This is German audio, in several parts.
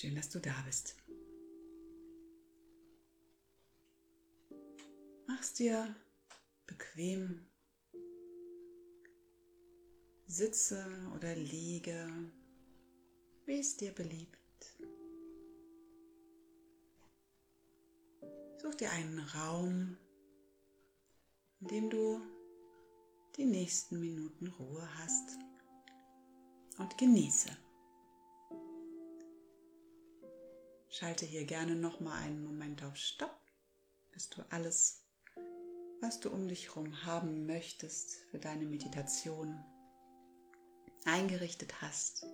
Schön, dass du da bist. Mach's dir bequem. Sitze oder liege, wie es dir beliebt. Such dir einen Raum, in dem du die nächsten Minuten Ruhe hast und genieße. Schalte hier gerne noch mal einen Moment auf Stopp, bis du alles, was du um dich herum haben möchtest für deine Meditation, eingerichtet hast,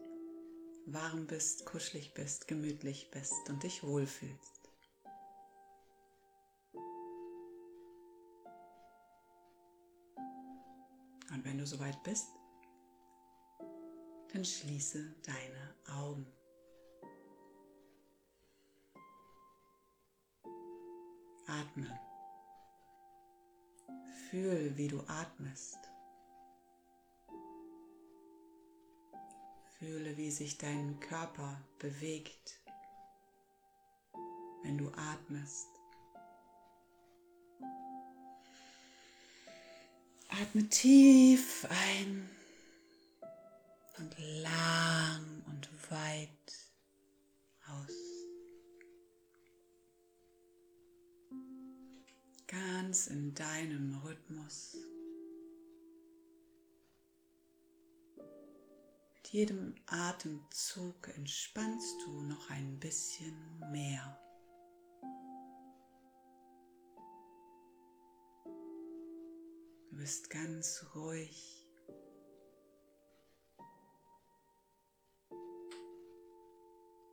warm bist, kuschelig bist, gemütlich bist und dich wohlfühlst. Und wenn du soweit bist, dann schließe deine Augen. Atme. Fühl, wie du atmest. Fühle, wie sich dein Körper bewegt, wenn du atmest. Atme tief ein und lang und weit aus. Ganz in deinem Rhythmus. Mit jedem Atemzug entspannst du noch ein bisschen mehr. Du bist ganz ruhig.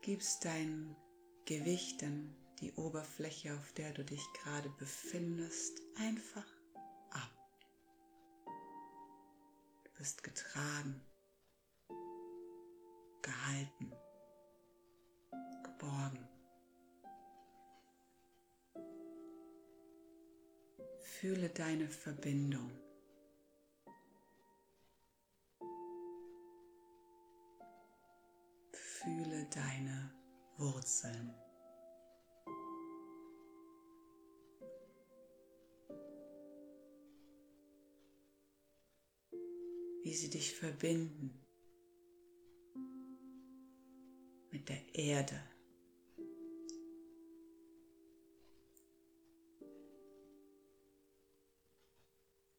Gibst dein Gewicht an die Oberfläche, auf der du dich gerade befindest, einfach ab. Du bist getragen, gehalten, geborgen. Fühle deine Verbindung. Fühle deine Wurzeln. Wie sie dich verbinden mit der Erde.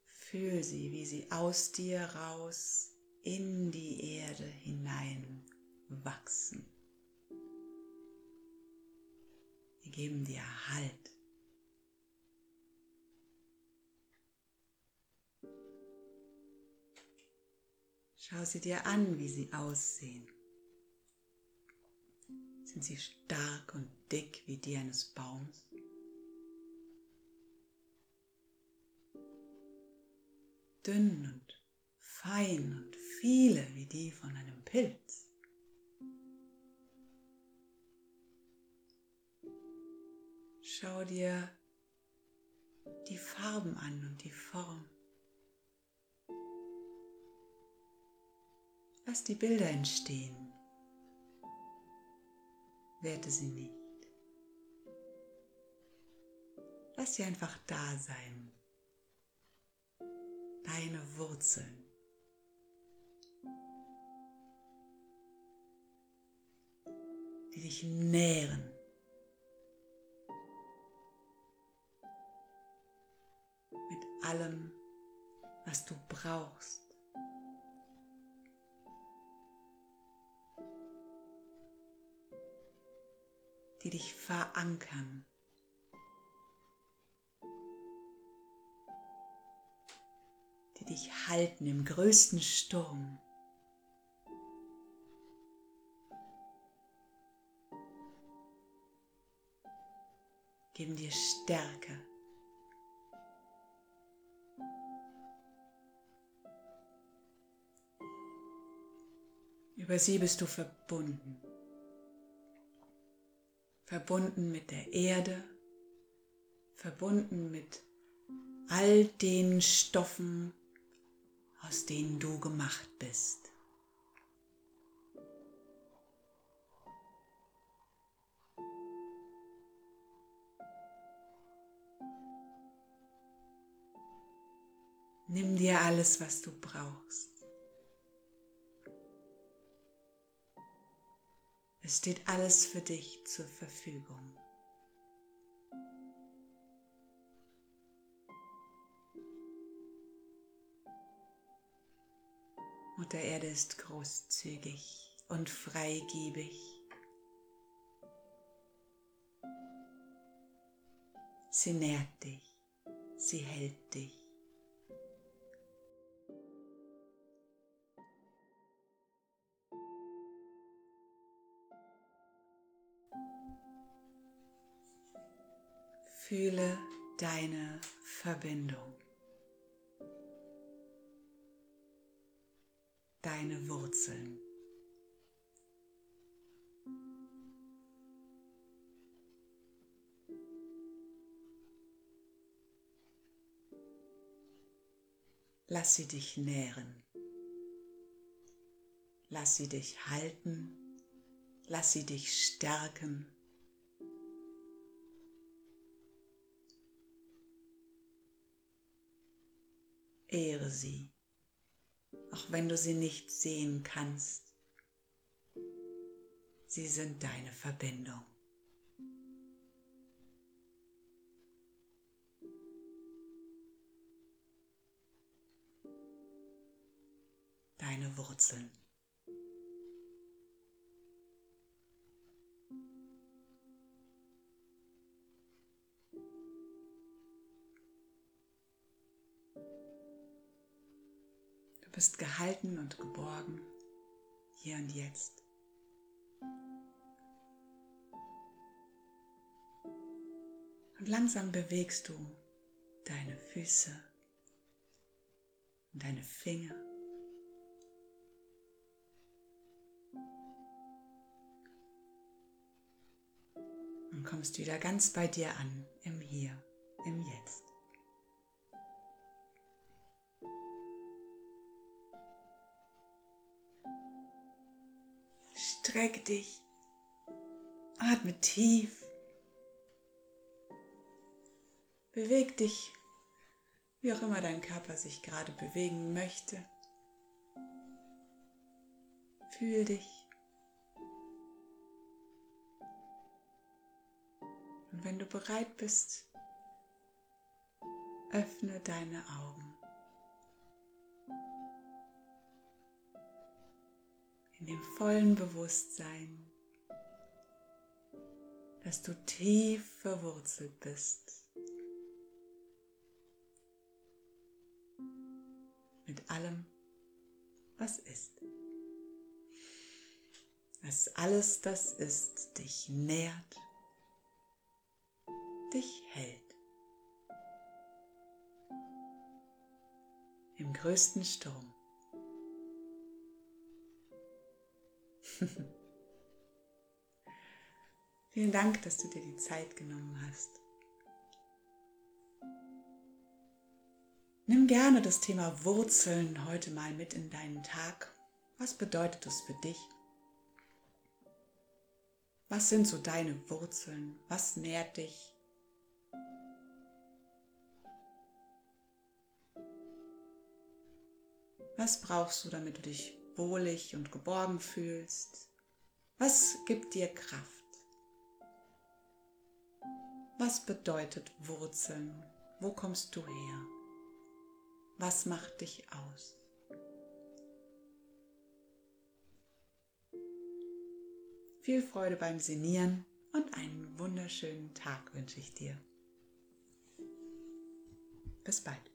Fühl sie, wie sie aus dir raus in die Erde hinein wachsen. Sie geben dir Halt. Schau sie dir an, wie sie aussehen. Sind sie stark und dick wie die eines Baums? dünn und fein und viele wie die von einem Pilz. Schau dir die Farben an und die Form. Lass die Bilder entstehen. Werte sie nicht. Lass sie einfach da sein deine Wurzeln. die dich nähren. Mit allem, was du brauchst. Die dich verankern. die dich halten im größten Sturm. Geben dir Stärke. Über sie bist du verbunden verbunden mit der Erde, verbunden mit all den Stoffen, aus denen du gemacht bist. Nimm dir alles, was du brauchst. Es steht alles für dich zur Verfügung. Mutter Erde ist großzügig und freigebig. Sie nährt dich, sie hält dich. Fühle deine Verbindung, deine Wurzeln. Lass sie dich nähren. Lass sie dich halten. Lass sie dich stärken. Ehre sie, auch wenn du sie nicht sehen kannst. Sie sind deine Verbindung. Deine Wurzeln. Bist gehalten und geborgen, hier und jetzt. Und langsam bewegst du deine Füße und deine Finger. Und kommst wieder ganz bei dir an, im Hier, im Jetzt. Streck dich. Atme tief. Beweg dich, wie auch immer dein Körper sich gerade bewegen möchte. Fühl dich. Und wenn du bereit bist, öffne deine Augen. In dem vollen Bewusstsein, dass du tief verwurzelt bist mit allem, was ist. Dass alles, das ist, dich nährt, dich hält. Im größten Sturm Vielen Dank, dass du dir die Zeit genommen hast. Nimm gerne das Thema Wurzeln heute mal mit in deinen Tag. Was bedeutet das für dich? Was sind so deine Wurzeln? Was nährt dich? Was brauchst du, damit du dich wohlig und geborgen fühlst? Was gibt dir Kraft? Was bedeutet Wurzeln? Wo kommst du her? Was macht dich aus? Viel Freude beim Senieren und einen wunderschönen Tag wünsche ich dir. Bis bald.